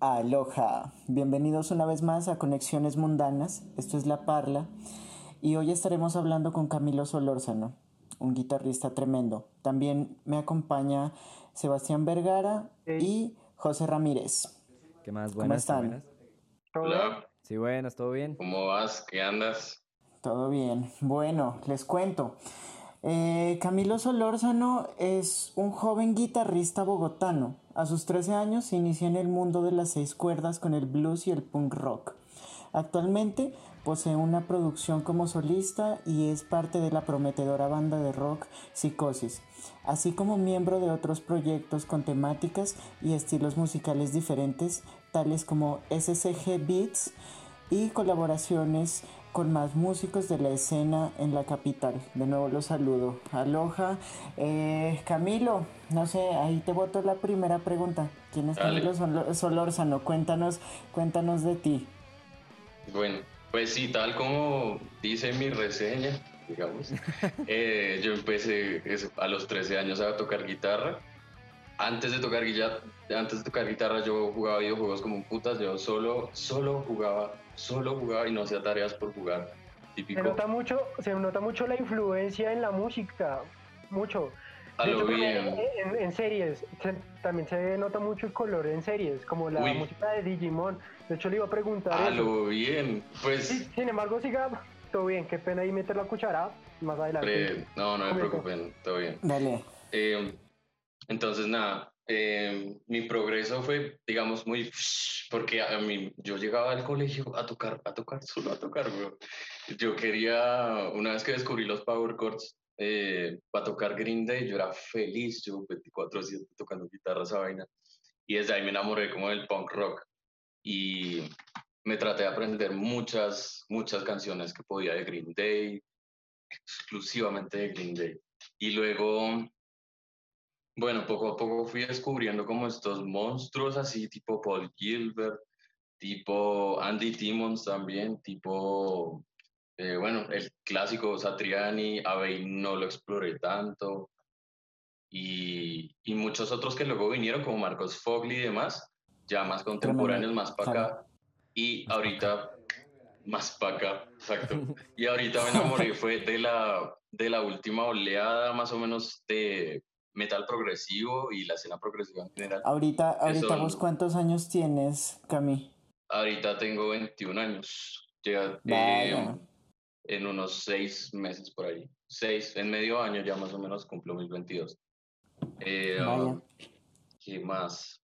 Aloha, bienvenidos una vez más a Conexiones Mundanas, esto es La Parla y hoy estaremos hablando con Camilo Solórzano, un guitarrista tremendo. También me acompaña Sebastián Vergara y José Ramírez. ¿Qué más? Buenas, ¿Cómo están? Hola. Sí, buenas, ¿todo bien? ¿Cómo vas? ¿Qué andas? Todo bien. Bueno, les cuento. Eh, Camilo Solórzano es un joven guitarrista bogotano. A sus 13 años se inició en el mundo de las seis cuerdas con el blues y el punk rock. Actualmente posee una producción como solista y es parte de la prometedora banda de rock Psicosis, así como miembro de otros proyectos con temáticas y estilos musicales diferentes, tales como SCG Beats y colaboraciones con más músicos de la escena en la capital. De nuevo los saludo. Aloha. Eh, Camilo, no sé, ahí te voto la primera pregunta. ¿Quién es Camilo Solórzano? Cuéntanos, cuéntanos de ti. Bueno, pues sí, tal como dice mi reseña, digamos, eh, yo empecé a los 13 años a tocar guitarra. Antes de tocar, antes de tocar guitarra yo jugaba videojuegos como putas, yo solo, solo jugaba solo jugaba y no hacía tareas por jugar. Típico. Se nota mucho, se nota mucho la influencia en la música, mucho. A lo bien. En, series, también se nota mucho el color en series, como la música de Digimon. De hecho, le iba a preguntar. A lo bien, pues. sin embargo, siga todo bien. Qué pena ahí meter la cuchara más adelante. no, no me preocupen, todo bien. Dale. Eh, entonces, nada, eh, mi progreso fue, digamos, muy, porque a mí, yo llegaba al colegio a tocar, a tocar, solo a tocar, bro. Yo quería, una vez que descubrí los power chords, eh, para tocar Green Day, yo era feliz, yo 24-7 tocando guitarra, esa vaina. Y desde ahí me enamoré como del punk rock. Y me traté de aprender muchas, muchas canciones que podía de Green Day, exclusivamente de Green Day. Y luego bueno, poco a poco fui descubriendo como estos monstruos así, tipo Paul Gilbert, tipo Andy Timmons también, tipo, eh, bueno, el clásico Satriani, Abbey no lo exploré tanto, y, y, muchos otros que luego vinieron, como Marcos Fogli y demás, ya más contemporáneos, más para acá, y ahorita más para acá, exacto. Y ahorita me enamoré, fue de la, de la última oleada más o menos de metal progresivo y la escena progresiva en general. Ahorita, ahorita vos cuántos años tienes, Cami? Ahorita tengo 21 años. Llega eh, en unos seis meses por ahí. Seis, en medio año ya más o menos cumplo mis 22. Eh, ¿Qué más?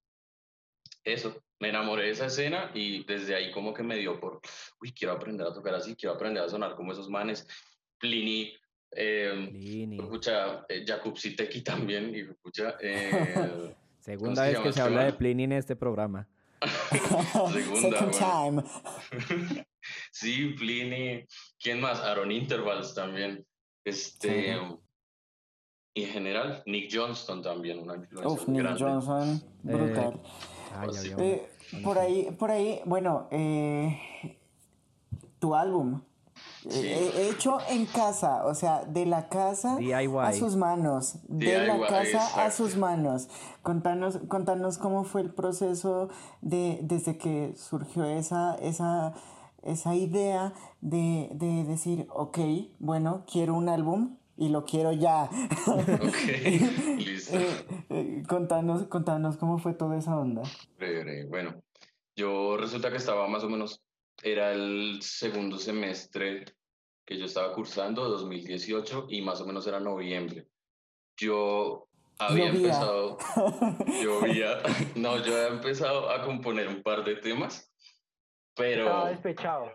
Eso, me enamoré de esa escena y desde ahí como que me dio por, uy, quiero aprender a tocar así, quiero aprender a sonar como esos manes. Pliny eh, escucha, eh, Jakub Siteki también, y escucha, eh, Segunda vez que se habla de Pliny en este programa. Segunda. time. sí, Pliny. ¿Quién más? Aaron Intervals también. Este. Y en general, Nick Johnston también, una influencia Uf, Nick Johnston, brutal. Eh, por ahí, por ahí, bueno, tu álbum, He hecho en casa, o sea, de la casa a sus manos, de la casa a sus manos. Contanos, contanos cómo fue el proceso de, desde que surgió esa, esa, esa idea de, de decir, ok, bueno, quiero un álbum y lo quiero ya. Ok, listo. Eh, eh, contanos, contanos cómo fue toda esa onda. Bueno, yo resulta que estaba más o menos era el segundo semestre que yo estaba cursando, 2018, y más o menos era noviembre. Yo había empezado, yo había, no, yo había empezado a componer un par de temas, pero... Estaba despechado.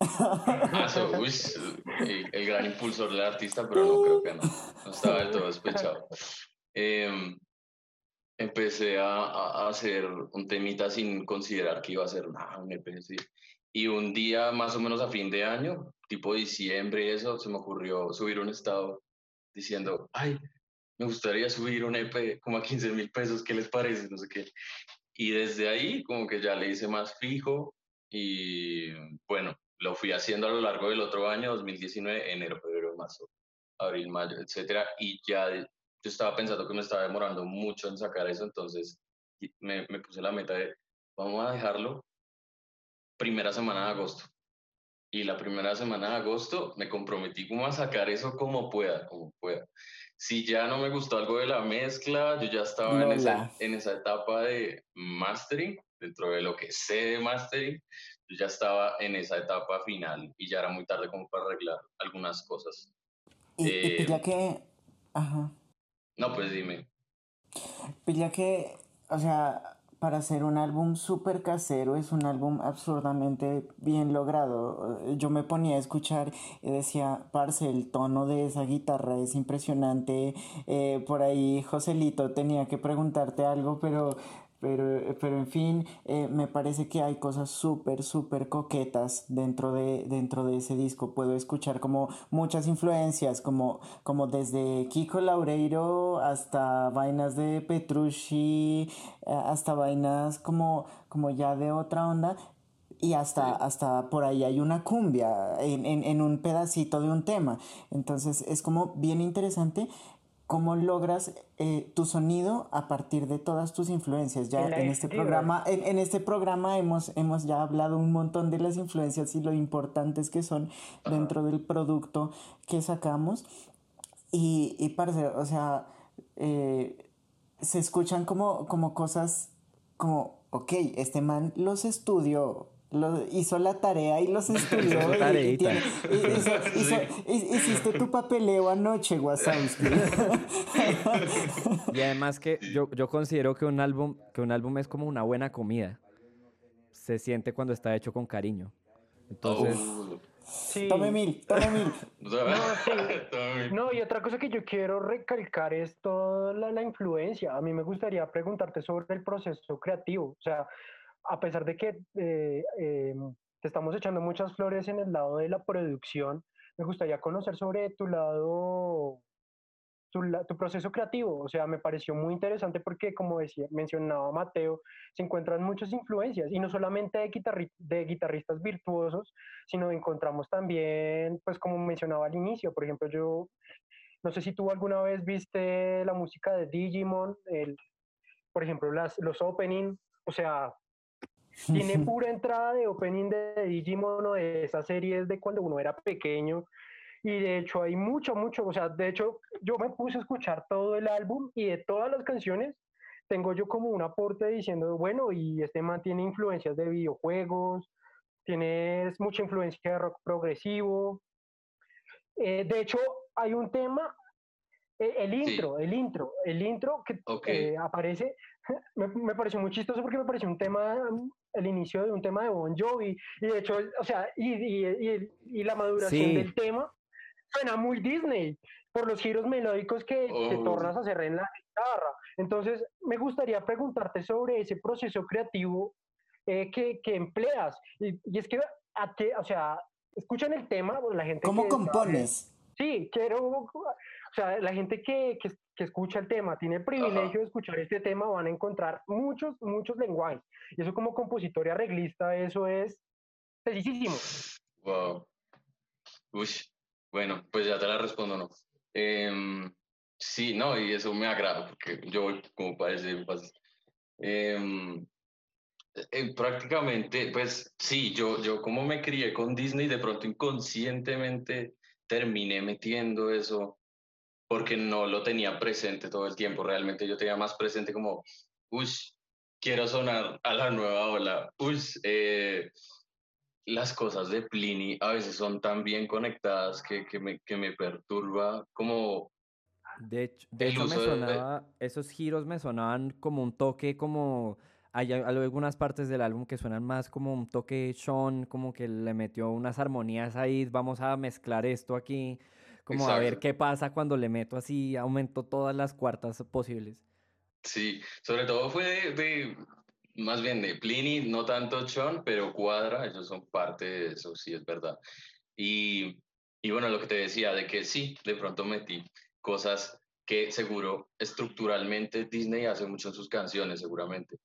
Ah, el, gran impulsor del artista, pero no creo que no, no estaba del todo despechado. Em, empecé a, hacer un temita sin considerar que iba a ser nada, un EP, Y un día, más o menos a fin de año, tipo diciembre eso, se me ocurrió subir un estado diciendo, ay, me gustaría subir un EP como a 15 mil pesos, ¿qué les parece? No sé qué. Y desde ahí como que ya le hice más fijo y bueno, lo fui haciendo a lo largo del otro año, 2019, enero, febrero, marzo, abril, mayo, etcétera, y ya yo estaba pensando que me estaba demorando mucho en sacar eso, entonces me, me puse la meta de vamos a dejarlo primera semana de agosto. Y la primera semana de agosto me comprometí como a sacar eso como pueda, como pueda. Si ya no me gustó algo de la mezcla, yo ya estaba en esa, en esa etapa de mastering, dentro de lo que sé de mastering, yo ya estaba en esa etapa final y ya era muy tarde como para arreglar algunas cosas. Y, eh, ya que... Ajá. No, pues dime. Pilla que, o sea, para hacer un álbum súper casero es un álbum absurdamente bien logrado. Yo me ponía a escuchar y decía, parce, el tono de esa guitarra es impresionante. Eh, por ahí, Joselito, tenía que preguntarte algo, pero pero, pero en fin, eh, me parece que hay cosas súper, súper coquetas dentro de, dentro de ese disco. Puedo escuchar como muchas influencias, como, como desde Kiko Laureiro hasta vainas de Petrucci, eh, hasta vainas como, como ya de otra onda. Y hasta, hasta por ahí hay una cumbia en, en, en un pedacito de un tema. Entonces es como bien interesante cómo logras eh, tu sonido a partir de todas tus influencias. Ya en, este programa, en, este programa hemos, hemos ya hablado un montón de las influencias y lo importantes que son dentro del producto que sacamos. Y, y parce, o sea, eh, se escuchan como, como cosas como, ok, este man los estudió lo, hizo la tarea y los estudió. y, hiciste tu papeleo anoche, Wasowski. y además que yo, yo considero que un álbum, que un álbum es como una buena comida. Se siente cuando está hecho con cariño. Entonces. Tome mil, tome mil. No, y otra cosa que yo quiero recalcar es toda la, la influencia. A mí me gustaría preguntarte sobre el proceso creativo. O sea, a pesar de que eh, eh, te estamos echando muchas flores en el lado de la producción, me gustaría conocer sobre tu lado, tu, proceso creativo. O sea, me pareció muy interesante porque, como decía, mencionaba Mateo, se encuentran muchas influencias y no solamente de, de guitarristas virtuosos, sino encontramos también, pues como mencionaba al inicio, por ejemplo, yo no sé si tú alguna vez viste la música de Digimon, el, por ejemplo, las, los opening, o sea, tiene pura entrada de opening de Digimon o de esas series de cuando uno era pequeño. Y de hecho hay mucho, mucho, o sea, de hecho yo me puse a escuchar todo el álbum y de todas las canciones tengo yo como un aporte diciendo, bueno, y este man tiene influencias de videojuegos, tiene mucha influencia de rock progresivo. Eh, de hecho, hay un tema, eh, el intro, el intro, el intro que eh, aparece, me, me, pareció muy chistoso porque me pareció un tema el inicio de un tema de Bon Jovi. Y de hecho, o sea, y, y, y, la maduración del tema suena muy Disney por los giros melódicos que, te oh. tornas a hacer en la guitarra. Entonces, me gustaría preguntarte sobre ese proceso creativo eh, que, que, empleas. Y, es que, a que, o sea, escuchan el tema, la gente... ¿Cómo compones? sí, quiero o sea, la gente que, que, que escucha el tema, tiene el privilegio de escuchar este tema, van a encontrar muchos, muchos lenguajes. Y eso como compositor y arreglista, eso es sencillísimo. Wow. Uy, bueno, pues ya te la respondo, ¿no? Eh, sí, no, y eso me agrada, porque yo como para ese eh, eh, prácticamente, pues sí, yo, yo como me crié con Disney, de pronto inconscientemente terminé metiendo eso porque no lo tenía presente todo el tiempo. Realmente yo tenía más presente como, uy, quiero sonar a la nueva ola. Uy, eh, las cosas de Pliny a veces son tan bien conectadas que, que, me, que me perturba como... De hecho, de hecho me sonaba, esos giros me sonaban como un toque como... Hay algunas partes del álbum que suenan más como un toque Sean, como que le metió unas armonías ahí, vamos a mezclar esto aquí como a ver qué pasa cuando le meto así, aumento todas las cuartas posibles. Sí, sobre todo fue de, más bien de Pliny, no tanto Sean, pero Cuadra, ellos son parte de eso, sí, es verdad. Y, y bueno, lo que te decía, de que sí, de pronto metí cosas que seguro estructuralmente Disney hace mucho en sus canciones, seguramente.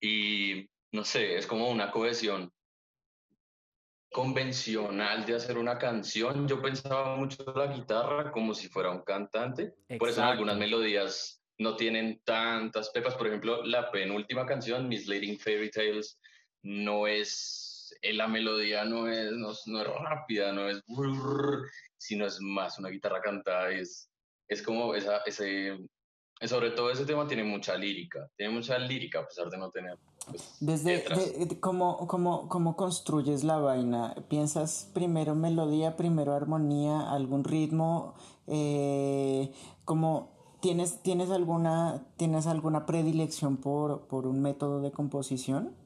Y no sé, es como una cohesión convencional de hacer una canción. Yo pensaba mucho la guitarra como si fuera un cantante. Por eso en algunas melodías no tienen tantas pepas. Por ejemplo, la penúltima canción, Misleading Fairy Tales, no es, eh, la melodía no es, no, es rápida, no es, sino es más una guitarra cantada, es, es como esa, ese, sobre todo ese tema tiene mucha lírica, tiene mucha lírica a pesar de no tener. Pues, Desde ¿cómo, cómo, cómo, construyes la vaina, ¿piensas primero melodía, primero armonía, algún ritmo? Eh, como, ¿tienes, tienes, alguna, ¿Tienes alguna predilección por, por un método de composición?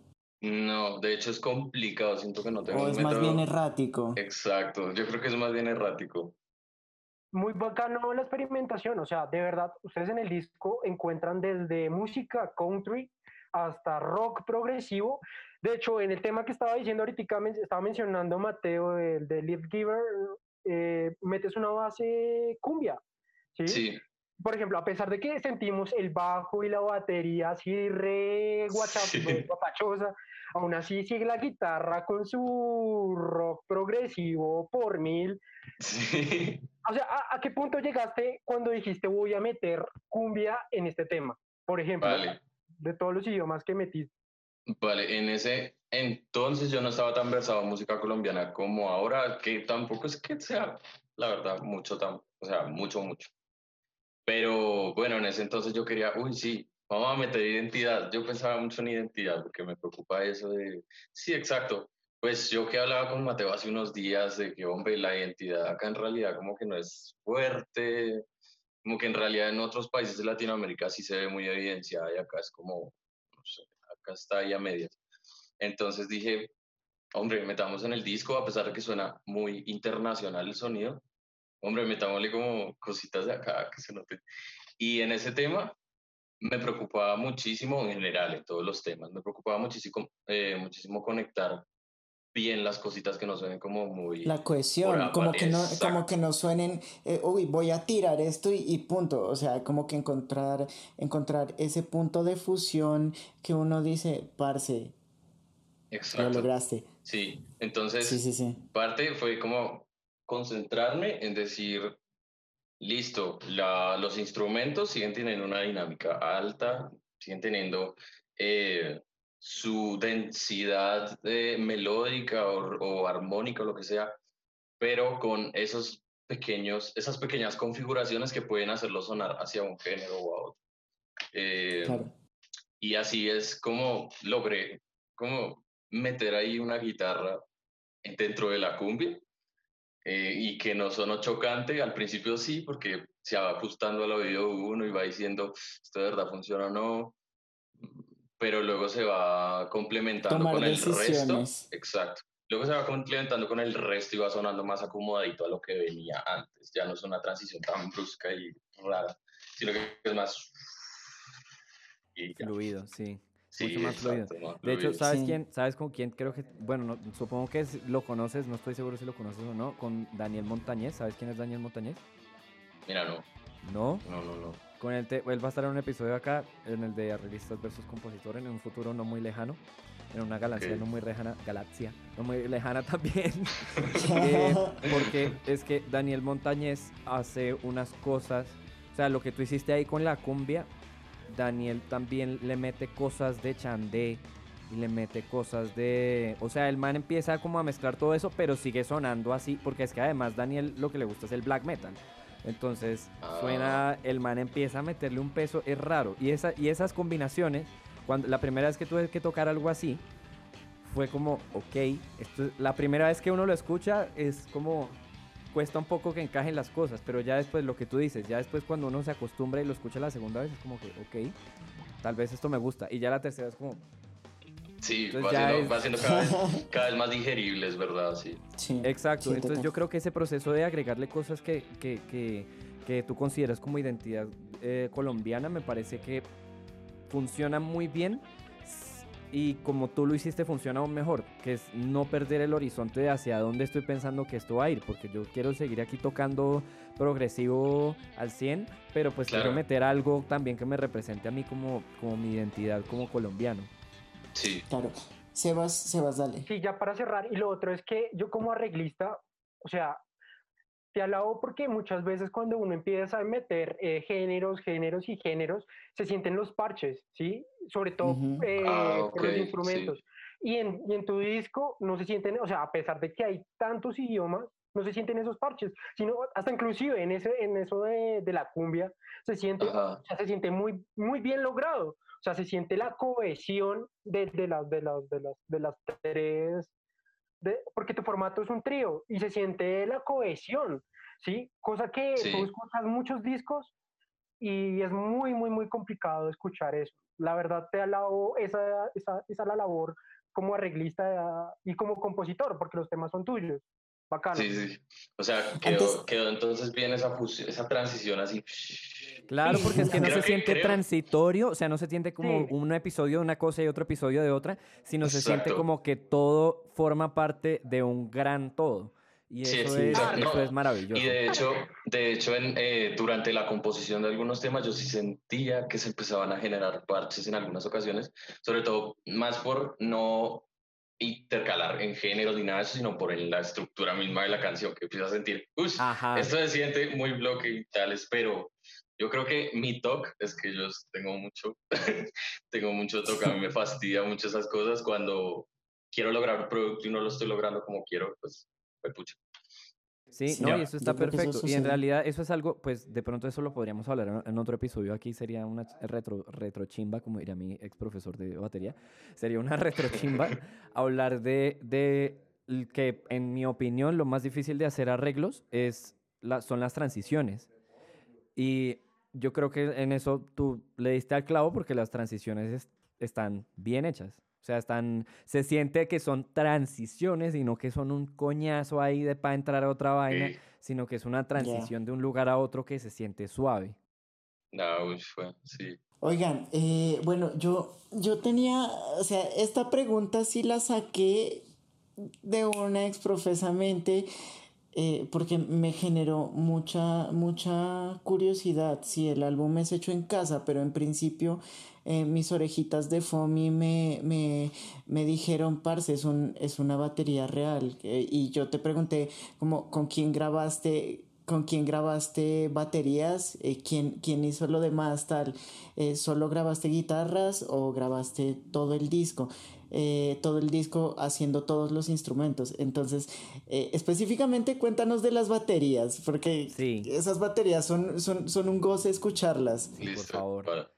No, de hecho es complicado, siento que no tengo o es más bien errático. Exacto, yo creo que es más bien errático muy bacano la experimentación, o sea, de verdad, ustedes en el disco encuentran desde música country hasta rock progresivo. De hecho, en el tema que estaba diciendo ahorita, estaba mencionando Mateo, el de Live Giver, eh, metes una base cumbia, ¿sí? Sí. Por ejemplo, a pesar de que sentimos el bajo y la batería así re guachaposa, aún así sigue la guitarra con su rock progresivo por mil. Sí. O sea, ¿a, qué punto llegaste cuando dijiste voy a meter cumbia en este tema? Por ejemplo, de todos los idiomas que metiste. Vale, en ese entonces yo no estaba tan versado en música colombiana como ahora, que tampoco es que sea, la verdad, mucho, tan, o sea, mucho, mucho. Pero bueno, en ese entonces yo quería, uy, sí, vamos a meter identidad. Yo pensaba mucho en identidad porque me preocupa eso de, sí, exacto. Pues yo que hablaba con Mateo hace unos días de que, hombre, la identidad acá en realidad como que no es fuerte, como que en realidad en otros países de Latinoamérica sí se ve muy evidenciada y acá es como, no sé, acá está ahí a medias. Entonces dije, hombre, metamos en el disco, a pesar de que suena muy internacional el sonido, hombre, metámosle como cositas de acá que se noten. Y en ese tema me preocupaba muchísimo en general, en todos los temas, me preocupaba muchísimo, eh, muchísimo conectar bien las cositas que no suenen como muy... La cohesión, como que, no, como que no suenen, eh, uy, voy a tirar esto y, punto, o sea, como que encontrar, encontrar ese punto de fusión que uno dice, parce, Exacto. lo lograste. Sí, entonces, sí, sí, sí. parte fue como concentrarme en decir, listo, la, los instrumentos siguen teniendo una dinámica alta, siguen teniendo eh, su densidad eh, melódica o, armónica o lo que sea, pero con esos pequeños, esas pequeñas configuraciones que pueden hacerlo sonar hacia un género o a otro. Eh, y así es como logré como meter ahí una guitarra dentro de la cumbia eh, y que no sonó chocante. Al principio sí, porque se va ajustando al oído uno y va diciendo, esto de verdad funciona o no, pero luego se va complementando con el resto. Exacto. Luego se va complementando con el resto y va sonando más acomodadito a lo que venía antes. Ya no es una transición tan brusca y rara, sino que es más... Fluido, sí. Sí, más de hecho, ¿sabes quién? ¿Sabes con quién? Creo que, bueno, supongo que lo conoces, no estoy seguro si lo conoces o no, con Daniel Montañez. ¿Sabes quién es Daniel Montañez? Mira, no. ¿No? No, no, no. Con él, él va a estar en un episodio acá, en el de arreglistas versus compositores, en un futuro no muy lejano, en una galaxia no muy lejana, galaxia, no muy lejana también. Eh, porque es que Daniel Montañez hace unas cosas, o sea, lo que tú hiciste ahí con la cumbia, Daniel también le mete cosas de Chandé y le mete cosas de... O sea, el man empieza como a mezclar todo eso, pero sigue sonando así, porque es que además Daniel lo que le gusta es el black metal. Entonces suena, ah. el man empieza a meterle un peso, es raro. Y, esa, y esas combinaciones, cuando la primera vez que tuve que tocar algo así, fue como, ok, esto, la primera vez que uno lo escucha es como, cuesta un poco que encajen las cosas, pero ya después lo que tú dices, ya después cuando uno se acostumbra y lo escucha la segunda vez es como que, ok, tal vez esto me gusta. Y ya la tercera es como... Sí, va siendo, cada, vez, más digerible, es verdad, sí. sí Exacto, entonces yo creo que ese proceso de agregarle cosas que, que, que, que tú consideras como identidad eh, colombiana me parece que funciona muy bien y como tú lo hiciste funciona aún mejor, que es no perder el horizonte de hacia dónde estoy pensando que esto va a ir, porque yo quiero seguir aquí tocando progresivo al 100, pero pues quiero meter algo también que me represente a mí como, como mi identidad como colombiano. Sí. Claro. Sebas, Sebas, dale. Sí, ya para cerrar, y lo otro es que yo como arreglista, o sea, te alabo porque muchas veces cuando uno empieza a meter eh, géneros, géneros y géneros, se sienten los parches, ¿sí? Sobre todo eh, ah, los instrumentos. Y, en, y en tu disco no se sienten, o sea, a pesar de que hay tantos idiomas, no se sienten esos parches, sino hasta inclusive en, ese, en eso de, de la cumbia se siente, o sea, se siente muy, muy bien logrado. O sea, se siente la cohesión de, de, las, de, las, de, las, de las tres porque tu formato es un trío y se siente la cohesión, ¿sí? Cosa que tú escuchas muchos discos y es muy, muy, muy complicado escuchar eso. La verdad te alabo esa, esa, esa la labor como arreglista y como compositor, porque los temas son tuyos. Bacano. Sí, sí. O sea, quedó, quedó entonces bien esa, esa transición así. Claro, porque es que no se siente transitorio, o sea, no se siente como un episodio de una cosa y otro episodio de otra, sino se siente como que todo forma parte de un gran todo. Y eso, es, es, maravilloso. Y de hecho, de hecho en, eh, durante la composición de algunos temas yo sí sentía que se empezaban a generar parches en algunas ocasiones, sobre todo más por no intercalar en géneros ni nada de eso, sino por la estructura misma de la canción, que empieza a sentir, esto se siente muy bloque y tales, pero yo creo que mi talk es que yo tengo mucho, tengo mucho talk, a mí me fastidia mucho esas cosas. Cuando quiero lograr un producto y no lo estoy logrando como quiero, pues, pues pucha. Sí, no, y eso está perfecto. Y en realidad eso es algo, pues de pronto eso lo podríamos hablar en, otro episodio. Aquí sería una retro, retro chimba, como diría mi ex profesor de batería. Sería una retro chimba hablar de, de que, en mi opinión, lo más difícil de hacer arreglos es la, son las transiciones. Y yo creo que en eso tú le diste al clavo porque las transiciones están bien hechas. O sea, están, se siente que son transiciones y no que son un coñazo ahí de para entrar a otra vaina, sino que es una transición de un lugar a otro que se siente suave. No, fue, sí. Oigan, eh, bueno, yo, yo tenía, o sea, esta pregunta sí la saqué de una ex profesamente eh, porque me generó mucha, mucha curiosidad. Si el álbum es hecho en casa, pero en principio eh, mis orejitas de Fomi me, me, me dijeron, parce, es, un, es una batería real. Eh, y yo te pregunté, como, ¿con quién grabaste? ¿Con quién grabaste baterías? ¿quién, ¿Quién hizo lo demás tal? ¿Solo grabaste guitarras o grabaste todo el disco? Eh, todo el disco haciendo todos los instrumentos. Entonces, eh, específicamente cuéntanos de las baterías, porque esas baterías son, son, son, un goce escucharlas. Listo, por favor.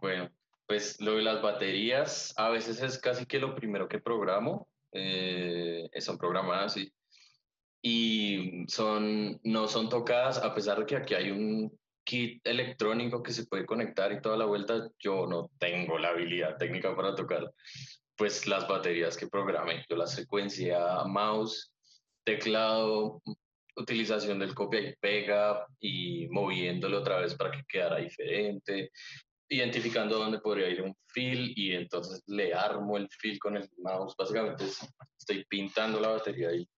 Bueno, pues lo de las baterías a veces es casi que lo primero que programo. Eh, son programadas y, y son, no son tocadas, a pesar de que aquí hay un kit electrónico que se puede conectar y toda la vuelta, yo no tengo la habilidad técnica para tocar pues las baterías que programé. Yo las secuencié a mouse, teclado, utilización del copia y pega y moviéndolo otra vez para que quedara diferente, identificando dónde podría ir un fil y entonces le armo el fil con el mouse. Básicamente estoy pintando la batería ahí.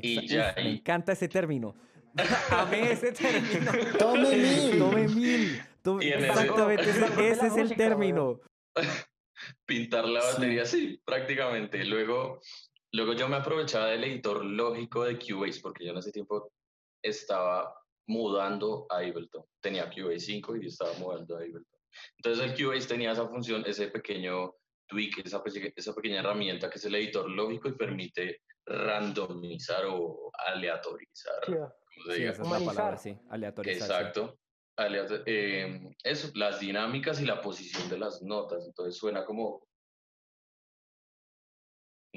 Y ya, Me encanta ese término. Amé ese término. Tome mil. Tome mil. Exactamente, ese es el término. pintar la batería, sí. prácticamente. Luego, luego yo me aprovechaba del editor lógico de Cubase, porque yo en ese tiempo estaba mudando a Ableton. Tenía Cubase 5 y yo estaba mudando a Ableton. Entonces el Cubase tenía esa función, ese pequeño tweak, esa, esa pequeña herramienta que es el editor lógico y permite randomizar o aleatorizar. Sí, esa es la palabra, sí, aleatorizar. Exacto. Em, eso, las dinámicas y la posición de las notas. Entonces suena como.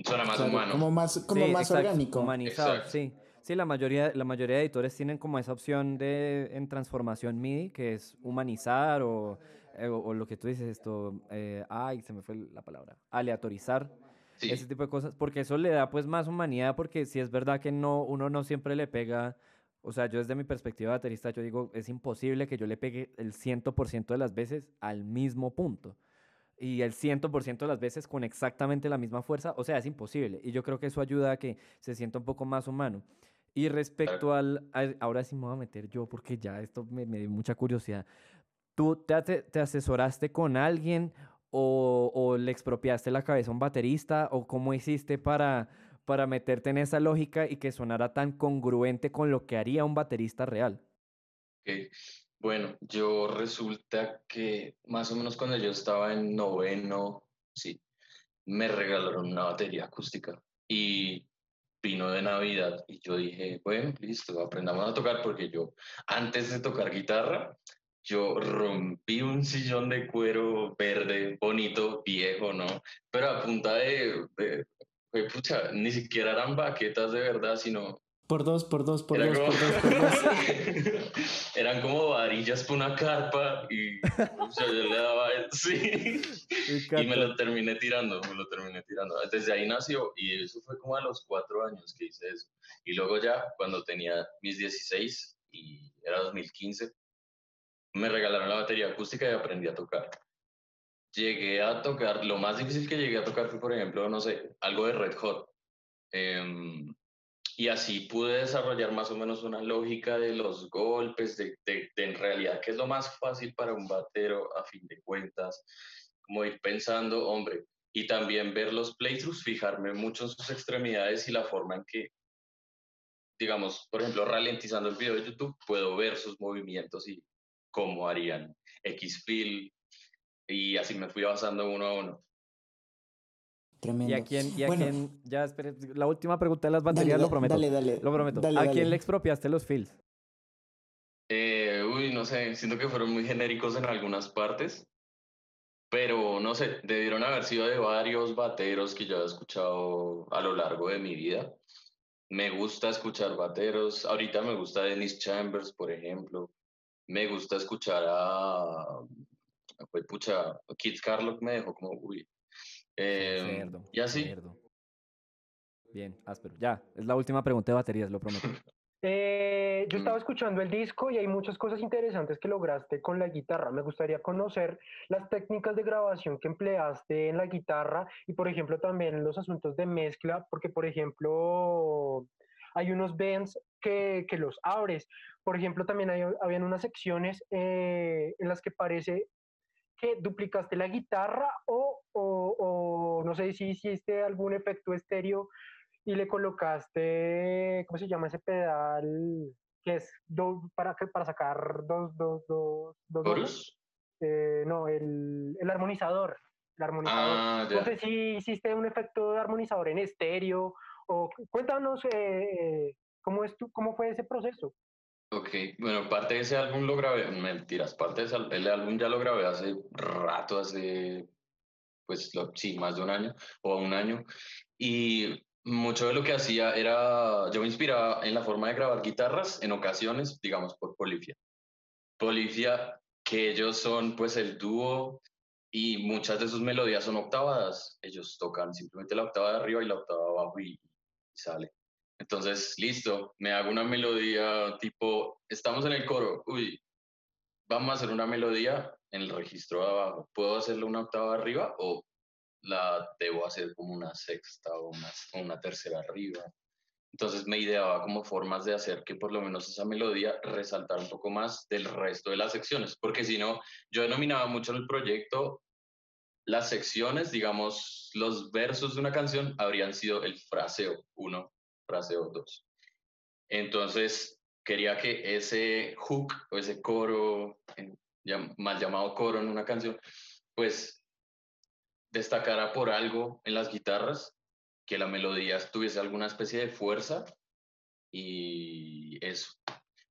Suena más humano. Como más, como más orgánico. Humanizado, sí. Sí, la mayoría, la mayoría de editores tienen como esa opción de en transformación MIDI, que es humanizar o, eh, o, lo que tú dices, esto, eh, ay, se me fue la palabra, aleatorizar, ese tipo de cosas, porque eso le da pues más humanidad, porque si es verdad que no, uno no siempre le pega o sea, yo desde mi perspectiva de baterista, yo digo, es imposible que yo le pegue el 100% de las veces al mismo punto. Y el 100% de las veces con exactamente la misma fuerza. O sea, es imposible. Y yo creo que eso ayuda a que se sienta un poco más humano. Y respecto al, ahora sí me voy a meter yo porque ya esto me, dio mucha curiosidad. ¿Tú te, te, asesoraste con alguien o, o, le expropiaste la cabeza a un baterista o cómo hiciste para, para meterte en esa lógica y que sonara tan congruente con lo que haría un baterista real? Bueno, yo resulta que más o menos cuando yo estaba en noveno, sí, me regalaron una batería acústica y vino de Navidad y yo dije, bueno, listo, aprendamos a tocar porque yo antes de tocar guitarra, yo rompí un sillón de cuero verde, bonito, viejo, ¿no? Pero a punta de, pucha, ni siquiera eran baquetas de verdad, sino por dos, por dos, por dos, por dos, por dos. Eran como varillas por una carpa y yo le daba sí. y me lo terminé tirando, me lo terminé tirando. Desde ahí nació y eso fue como a los cuatro años que hice eso. Y luego ya, cuando tenía mis 16 y era 2015, me regalaron la batería acústica y aprendí a tocar. Llegué a tocar, lo más difícil que llegué a tocar fue, por ejemplo, no sé, algo de Red Hot. Eh, y así pude desarrollar más o menos una lógica de los golpes, de, de, en realidad qué es lo más fácil para un batero a fin de cuentas, como ir pensando, hombre, y también ver los playthroughs, fijarme mucho en sus extremidades y la forma en que, digamos, por ejemplo, ralentizando el video de YouTube, puedo ver sus movimientos y cómo harían X-Fill, y así me fui avanzando uno a uno. ¿Y a quién, y a quién, ya espere, la última pregunta de las baterías, lo prometo. Dale, dale. Lo prometo. ¿A quién le expropiaste los fills? Eh, uy, no sé, siento que fueron muy genéricos en algunas partes, pero no sé, debieron haber sido de varios bateros que yo he escuchado a lo largo de mi vida. Me gusta escuchar bateros, ahorita me gusta Dennis Chambers, por ejemplo. Me gusta escuchar a, pues, pucha, Keith Carlock me dejó como, uy, eh, y así. Bien, áspero. Ya, es la última pregunta de baterías, lo prometo. Eh, yo estaba escuchando el disco y hay muchas cosas interesantes que lograste con la guitarra. Me gustaría conocer las técnicas de grabación que empleaste en la guitarra y, por ejemplo, también los asuntos de mezcla, porque, por ejemplo, hay unos bends que, que los abres. Por ejemplo, también hay, habían unas secciones eh, en las que parece que duplicaste la guitarra o, o, no sé si hiciste algún efecto estéreo y le colocaste, ¿cómo se llama ese pedal? Que es para, para sacar dos, dos, dos, dos. Eh, no, el, el, armonizador. El armonizador. Ah, no sé si hiciste un efecto de armonizador en estéreo o cuéntanos eh, cómo, es tu, cómo fue ese proceso. Ok, bueno, parte de ese álbum lo grabé, mentiras, parte de ese álbum ya lo grabé hace rato, hace, pues sí, más de un año o un año. Y mucho de lo que hacía era, yo me inspiraba en la forma de grabar guitarras en ocasiones, digamos, por Polifia. Polifia, que ellos son pues el dúo y muchas de sus melodías son octavadas. Ellos tocan simplemente la octava de arriba y la octava de abajo y sale. Entonces, listo, me hago una melodía tipo, estamos en el coro, uy, vamos a hacer una melodía en el registro de abajo. ¿Puedo hacerlo una octava arriba o la debo hacer como una sexta o una, una tercera arriba? Entonces me ideaba como formas de hacer que por lo menos esa melodía resaltara un poco más del resto de las secciones, porque si no, yo denominaba mucho en el proyecto las secciones, digamos, los versos de una canción habrían sido el fraseo, uno, frase o dos. Entonces, quería que ese hook o ese coro, mal llamado coro en una canción, pues destacara por algo en las guitarras, que la melodía tuviese alguna especie de fuerza y eso.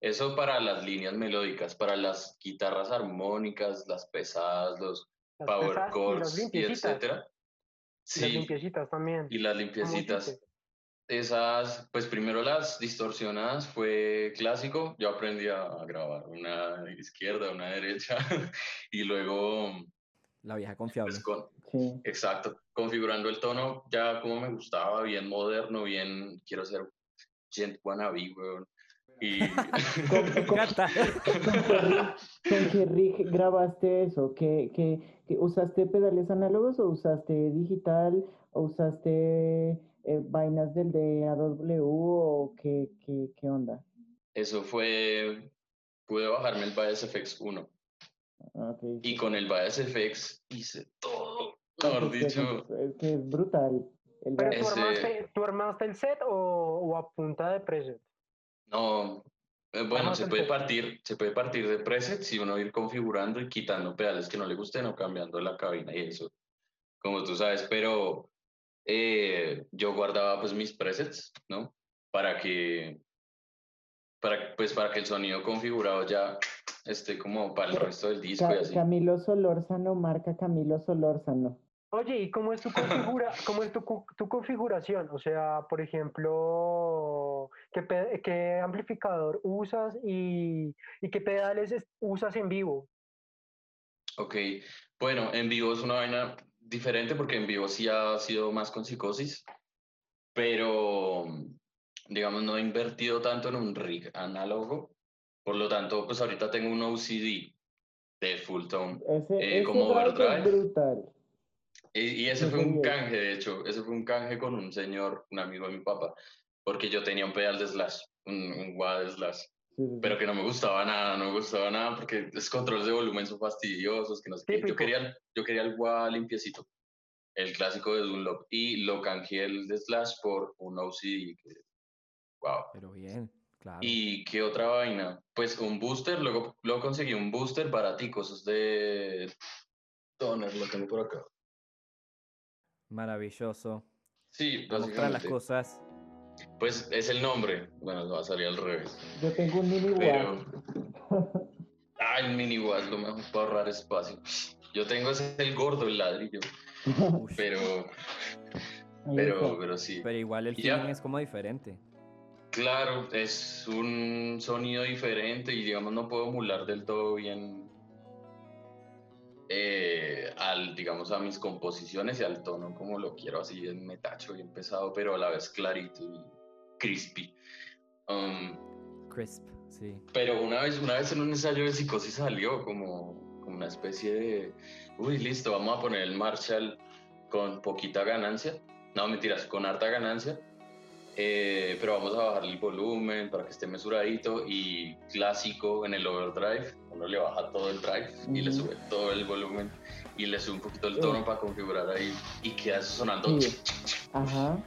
Eso para las líneas melódicas, para las guitarras armónicas, las pesadas, los power chords y, etcétera. Sí, las limpiecitas también. Y las limpiecitas esas, pues primero las distorsionadas fue clásico. Yo aprendí a grabar una izquierda, una derecha y luego... La vieja confiable. Pues, exacto, configurando el tono ya como me gustaba, bien moderno, bien, quiero ser gent wannabe, weón. Y... ¿Con, con, qué rig grabaste eso? ¿Qué, qué, qué, usaste pedales análogos o usaste digital o usaste eh, vainas del DAW o qué, qué, qué onda? Eso fue, pude bajarme el Bias FX 1. Ah, y con el Bias FX hice todo, mejor dicho. Es que es brutal. ¿Pero tú, armaste, tú, armaste, el set o, o a punta de preset? No, eh, bueno, se puede, partir, se puede partir de presets y uno ir configurando y quitando pedales que no le gusten o cambiando la cabina y eso, como tú sabes, pero eh, yo guardaba pues mis presets, ¿no? Para que, para, pues para que el sonido configurado ya esté como para el resto del disco y así. Camilo Solórzano marca Camilo Solórzano. Oye, ¿y cómo es tu, configura, cómo es tu, tu, configuración? O sea, por ejemplo, ¿qué, qué amplificador usas y, y, qué pedales usas en vivo? Ok, bueno, en vivo es una vaina diferente porque en vivo sí ha sido más con psicosis, pero digamos no he invertido tanto en un rig análogo, por lo tanto, pues ahorita tengo un OCD de full tone eh, como overdrive. brutal. Y, ese fue un canje, de hecho, ese fue un canje con un señor, un amigo de mi papá, porque yo tenía un pedal de slash, un, un de slash, pero que no me gustaba nada, no me gustaba nada porque los controles de volumen son fastidiosos, que no sé qué. Yo quería, yo quería el wah limpiecito, el clásico de Dunlop, y lo canjeé el de slash por un OCD, que, wow. Pero bien. Claro. ¿Y qué otra vaina? Pues un booster, luego, luego conseguí un booster baratico, es de Toner, lo tengo por acá. Maravilloso. Sí, mostrar las cosas. Pues es el nombre. Bueno, va a salir al revés. Yo tengo un mini Pero... Ah, el mini was lo mejor para ahorrar espacio. Yo tengo ese el gordo, el ladrillo. pero. Pero, pero sí. Pero igual el feeling es como diferente. Claro, es un sonido diferente y digamos no puedo emular del todo bien eh, al, digamos, a mis composiciones y al tono como lo quiero, así en metacho, bien pesado, pero a la vez clarito y crispy. Um, Crisp, sí. Pero una vez, una vez en un ensayo de psicosis salió como, como una especie de, uy, listo, vamos a poner el Marshall con poquita ganancia. No, mentiras, con harta ganancia eh, pero vamos a bajar el volumen para que esté mesuradito y clásico en el overdrive, uno le baja todo el drive y le sube todo el volumen y le sube un poquito el tono para configurar ahí y queda sonando. Ajá.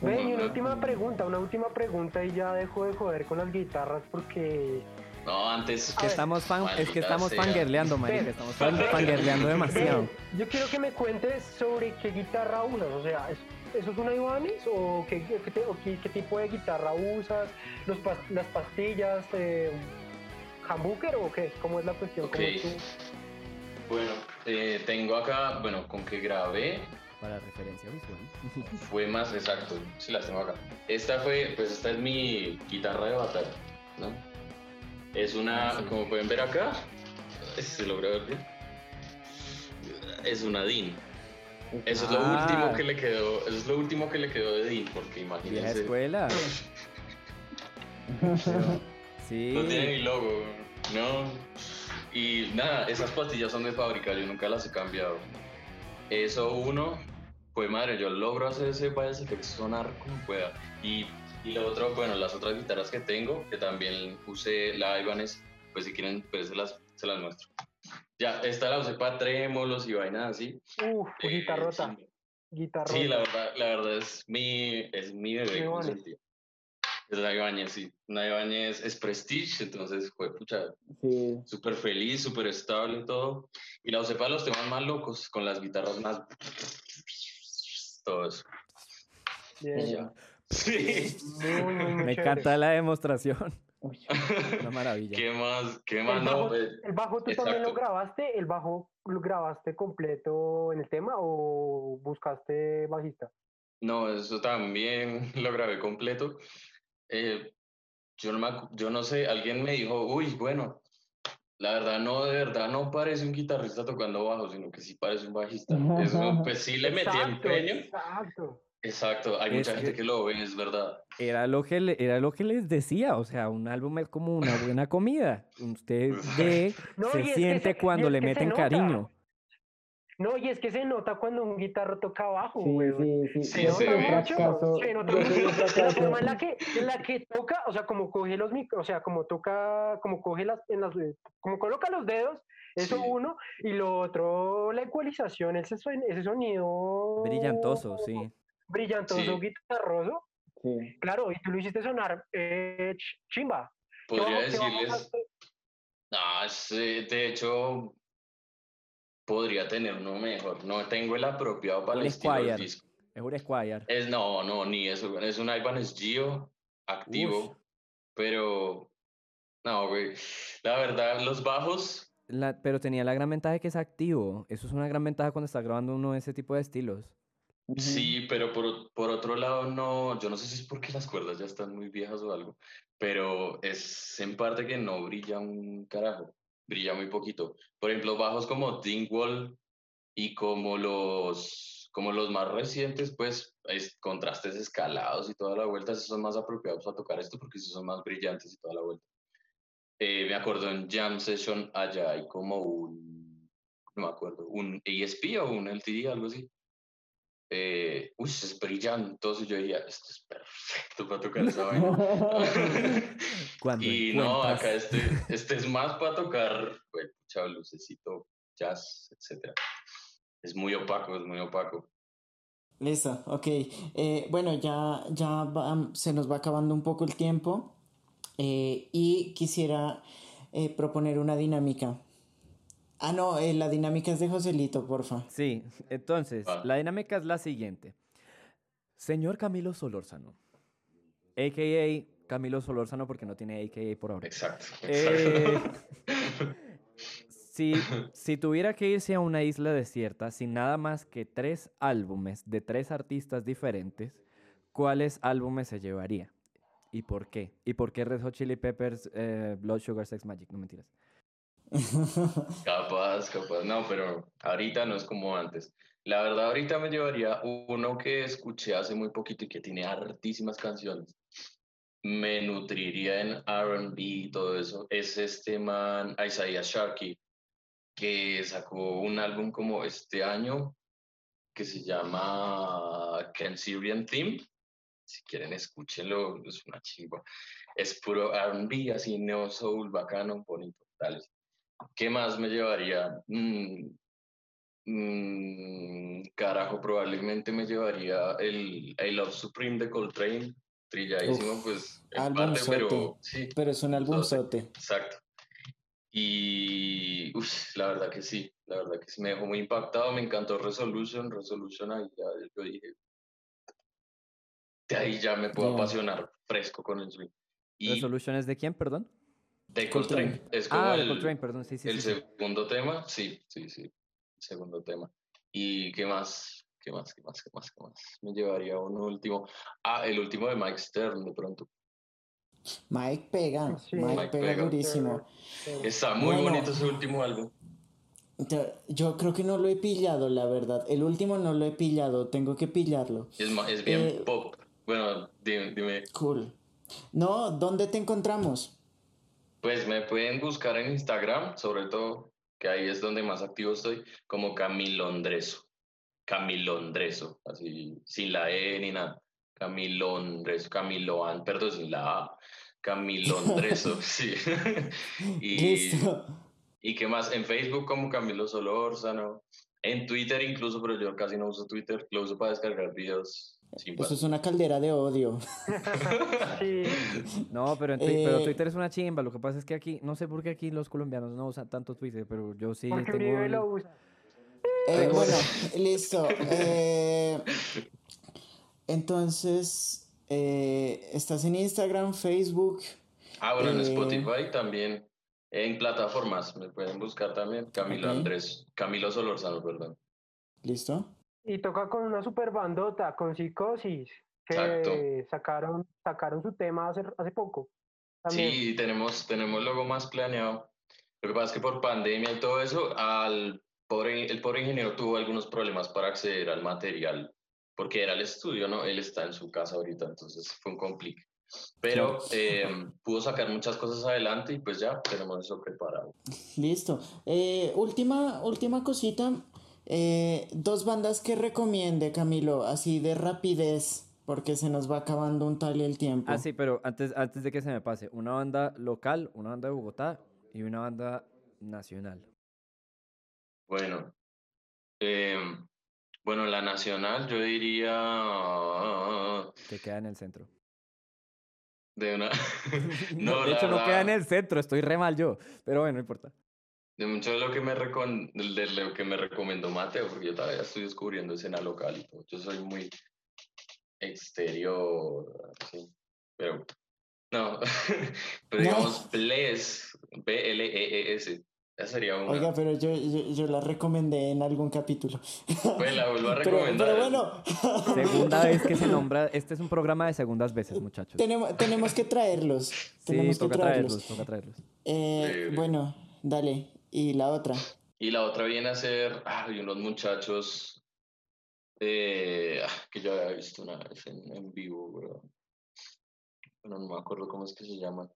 Ven, y una última pregunta, una última pregunta y ya dejo de joder con las guitarras porque no, antes. Es que estamos, fan, es que estamos fangirleando, marica. Estamos fangirleando demasiado. Yo quiero que me cuentes sobre qué guitarra usas. O sea, ¿Eso es una Ibanez o qué, qué, tipo de guitarra usas? Los ¿Las pastillas? Eh, ¿Humbucker o qué? ¿Cómo es la cuestión? Bueno, eh, tengo acá, bueno, con que grabé. Para referencia visual. fue más exacto, sí las tengo acá. Esta fue, pues esta es mi guitarra de batalla, ¿no? Es una, ah, como pueden ver acá, si se logra ver bien, es una DIN. Eso es lo último ah. que le quedó, eso es lo último que le quedó de Dean, porque imagínense. la escuela. sí. No tiene ni logo, ¿no? Y nada, esas pastillas son de fábrica, yo nunca las he cambiado. Eso uno, pues madre, yo logro hacer ese ese que sonar como pueda. Y, y lo otro, bueno, las otras guitarras que tengo, que también usé la Ibanez, pues si quieren, pues se las, se las muestro. Ya, esta la usé para trémolos y vainas así. Uf, eh, guitarrota. Sí, la verdad, la verdad es mi, es mi bebé. Es la Ibañez, sí. Una Ibañez es Prestige, entonces fue pucha, súper feliz, súper estable y todo. Y la usé para los temas más locos, con las guitarras más... Todo eso. Sí. Me encanta la demostración. Una maravilla. ¿Qué más? ¿Qué más? ¿El bajo, no, ¿El bajo tú también lo grabaste? ¿El bajo lo grabaste completo en el tema o buscaste bajista? No, eso también lo grabé completo. Eh, yo, no me, yo no sé, alguien me dijo, uy, bueno, la verdad no, de verdad no parece un guitarrista tocando bajo, sino que sí parece un bajista. Eso, pues sí le metí empeño. Exacto. Exacto, hay mucha gente que lo ve, es verdad. Era lo, que era lo que les decía, o sea, un álbum es como una buena comida. Usted ve, se siente cuando le meten cariño. No, y es que se nota cuando un guitarro toca abajo, güey. Sí, sí, sí. Se, nota mucho. Se nota La forma en la que, en la que toca, o sea, como coge los o sea, como toca, como coge las, en las, como coloca los dedos, eso uno, y lo otro, la ecualización, ese, ese sonido. Brillantoso, sí brillantoso, guitarroso. Sí. Claro, y tú lo hiciste sonar eh, chimba. Podría decirles. No, eh, de hecho, podría tener uno mejor. No tengo el apropiado para el estilo del disco. Es un Squire. Es, no, no, ni eso. Es un Ivan Gio activo. Pero, no, güey. La verdad, los bajos. La, pero tenía la gran ventaja de que es activo. Eso es una gran ventaja cuando está grabando uno de ese tipo de estilos. Sí, pero por, por otro lado, no. Yo no sé si es porque las cuerdas ya están muy viejas o algo. Pero es en parte que no brilla un carajo brilla muy poquito. Por ejemplo, bajos como Dingwall y como los, como los más recientes, pues es, contrastes escalados y toda la vuelta, esos son más apropiados para tocar esto porque son más brillantes y toda la vuelta. Eh, me acuerdo en Jam Session allá hay como un, no me acuerdo, un ESP o un LTD, algo así. Eh, uy, es brillante, y yo diría, esto es perfecto para tocar esa vaina. y no, acá este, este es más para tocar, pues, chao, lucecito, jazz, etc. Es muy opaco, es muy opaco. Listo, ok. Eh, bueno, ya, ya se nos va acabando un poco el tiempo eh, y quisiera eh, proponer una dinámica. Ah, no, eh, la dinámica es de Joselito, porfa. Sí, entonces, la dinámica es la siguiente. Señor Camilo Solórzano, a.k.a. Camilo Solórzano porque no tiene a.k.a. por ahora. Exacto. Eh, si, si tuviera que irse a una isla desierta sin nada más que tres álbumes de tres artistas diferentes, ¿cuáles álbumes se llevaría? ¿Y por qué? ¿Y por qué Red Hot Chili Peppers, eh, Blood Sugar Sex Magic? No mentiras. Capaz, capaz, no, pero ahorita no es como antes. La verdad, ahorita me llevaría uno que escuché hace muy poquito y que tiene hartísimas canciones. Me nutriría en RB y todo eso. Es este man, Isaiah Sharkey, que sacó un álbum como este año que se llama Can Syrian Theme. Si quieren, escúchenlo, es una chingua. Es puro RB, así neo soul, bacano, bonito. Dale. ¿Qué más me llevaría? Mm, mm, carajo, probablemente me llevaría el I Love Supreme de Coltrane, trilladísimo, pues en parte, pero sí. Pero es un álbum sote. Exacto. Y la verdad que sí, la verdad que sí me dejó muy impactado, me encantó Resolution, Resolution ahí ya yo dije, de ahí ya me puedo apasionar fresco con el swing. ¿Resolution es de quién, perdón? De Coltrane. Es como ah, el, Coltrane, perdón, sí, sí. El segundo tema, sí, sí, sí. segundo tema. ¿Y qué más? ¿Qué más? ¿Qué más? ¿Qué más? ¿Qué más? Me llevaría un último. Ah, el último de Mike Stern, de pronto. Mike pega, Mike, pega, durísimo. Está muy bonito ese último álbum. Yo creo que no lo he pillado, la verdad. El último no lo he pillado, tengo que pillarlo. Es, es bien eh, pop. Bueno, dime, dime. Cool. No, ¿dónde te encontramos? Pues me pueden buscar en Instagram, sobre todo, que ahí es donde más activo estoy, como Camilondreso. Camilondreso, así, sin la E ni nada. Camilondreso, Camiloan, perdón, sin la A. Camilondreso, sí. y, ¿Y qué más? En Facebook como Camilo Solórzano. En Twitter incluso, pero yo casi no uso Twitter, lo uso para descargar videos eso es una caldera de odio. No, pero, eh, Twitter es una chimba. Lo que pasa es que aquí, no sé por qué aquí los colombianos no usan tanto Twitter, pero yo sí tengo. Eh, bueno, listo. Eh, entonces, estás en Instagram, Facebook. Ah, bueno, en Spotify también. En plataformas me pueden buscar también. Camilo Andrés, Camilo Solorzano, perdón. ¿Listo? Y toca con una super bandota, con Psicosis, que sacaron, sacaron su tema hace, hace poco. Sí, tenemos, tenemos luego más planeado. Lo que pasa es que por pandemia y todo eso, al pobre, el pobre ingeniero tuvo algunos problemas para acceder al material, porque era el estudio, ¿no? Él está en su casa ahorita, entonces fue un complique. Pero em, pudo sacar muchas cosas adelante y pues ya tenemos eso preparado. Listo. Eh, última, última cosita. Eh, dos bandas que recomiende, Camilo, así de rapidez, porque se nos va acabando un tal y el tiempo. Ah, sí, pero antes, antes de que se me pase, una banda local, una banda de Bogotá y una banda nacional. Bueno, em, Bueno, la nacional yo diría... Que queda en el centro. De una... no, de hecho no queda en el centro, estoy re mal yo, pero bueno, no importa. De mucho de lo que me, recon... de lo que me recomendó Mateo, porque yo todavía estoy descubriendo escena local y todo. Yo soy muy exterior, sí. Pero no, pero digamos Bless, B-L-E-E-S. Esa sería una. Oiga, pero yo, yo, la recomendé en algún capítulo. Pues la vuelvo a recomendar. Pero, bueno. Segunda vez que se nombra. Este es un programa de segundas veces, muchachos. Tenemos, tenemos que traerlos. Sí, toca traerlos. toca traerlos. Eh, bueno, dale. ¿Y la otra? Y la otra viene a ser. Ay, unos muchachos. Eh, que yo había visto una vez en, en vivo, bro no me acuerdo cómo es que se llama.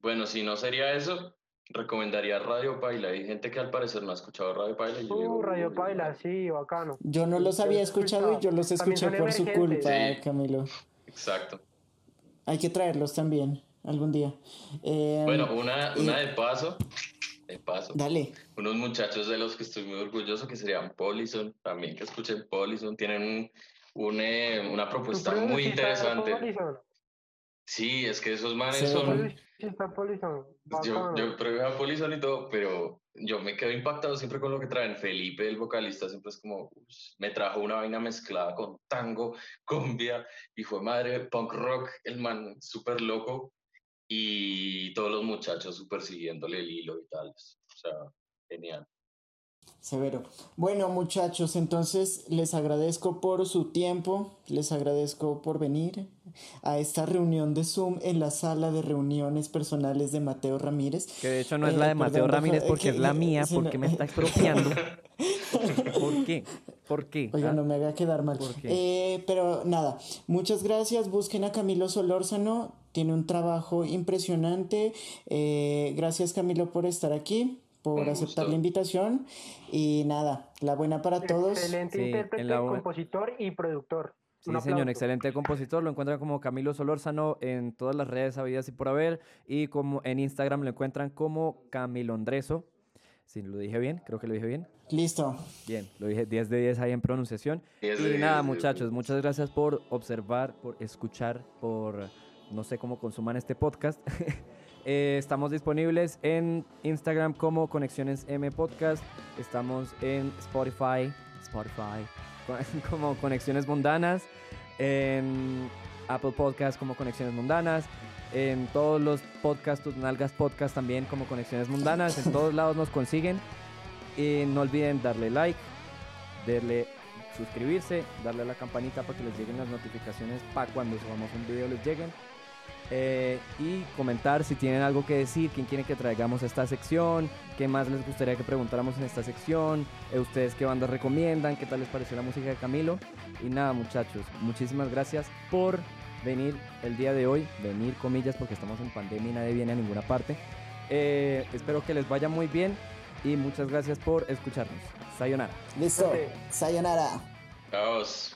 Bueno, si no sería eso, recomendaría Radio Paila. Hay gente que al parecer no ha escuchado Radio Paila. uh, Radio Paila, sí, bacano. Yo no los había escuchado y yo los escuché por su culpa, Camilo. Exacto. Hay que traerlos también algún día. Em, bueno, una, una de paso. De paso. Dale. Unos muchachos de los que estoy muy orgulloso que serían Polison, también que escuchen Polison, tienen un, una, una propuesta muy interesante. Sí, es que esos manes son... Yo, yo probé a Polizón y todo, pero yo me quedo impactado siempre con lo que traen. Felipe, el vocalista, siempre es como, me trajo una vaina mezclada con tango, cumbia, y fue madre, punk rock, el man súper loco, y todos los muchachos súper siguiéndole el hilo y tal. O sea, genial. Severo. Bueno, muchachos, entonces les agradezco por su tiempo, les agradezco por venir a esta reunión de Zoom en la sala de reuniones personales de Mateo Ramírez. Que de hecho no es la de eh, Mateo Ramírez porque es la mía, porque me está expropiando. ¿Por qué? ¿Por qué? Oiga, ¿Ah? no me haga quedar mal. Eh, pero nada, muchas gracias. Busquen a Camilo Solórzano, tiene un trabajo impresionante. Eh, gracias Camilo por estar aquí por aceptar la invitación y nada, la buena para todos. Excelente intérprete, compositor y productor. Sí, señor, excelente compositor. Lo encuentran como Camilo Solórzano en todas las redes habidas y por haber. Y como en Instagram lo encuentran como Camilo Andreso. Si lo dije bien, creo que lo dije bien. Listo. Bien, lo dije 10 de 10 ahí en pronunciación. y nada, muchachos, muchas gracias por observar, por escuchar, por no sé cómo consuman este podcast. Eh, estamos disponibles en Instagram como Conexiones M Podcast. Estamos en Spotify, Spotify como Conexiones Mundanas. En Apple Podcast como Conexiones Mundanas. En todos los podcasts, tus nalgas podcast también como Conexiones Mundanas. En todos lados nos consiguen. Y no olviden darle like, darle suscribirse, darle a la campanita para que les lleguen las notificaciones para cuando subamos un video les lleguen. Eh, y comentar si tienen algo que decir, quién quiere que traigamos esta sección, qué más les gustaría que preguntáramos en esta sección, eh, ustedes qué bandas recomiendan, qué tal les pareció la música de Camilo. Y nada, muchachos, muchísimas gracias por venir el día de hoy, venir comillas porque estamos en pandemia y nadie viene a ninguna parte. Eh, espero que les vaya muy bien y muchas gracias por escucharnos. Sayonara. Listo. Sayonara. Chao.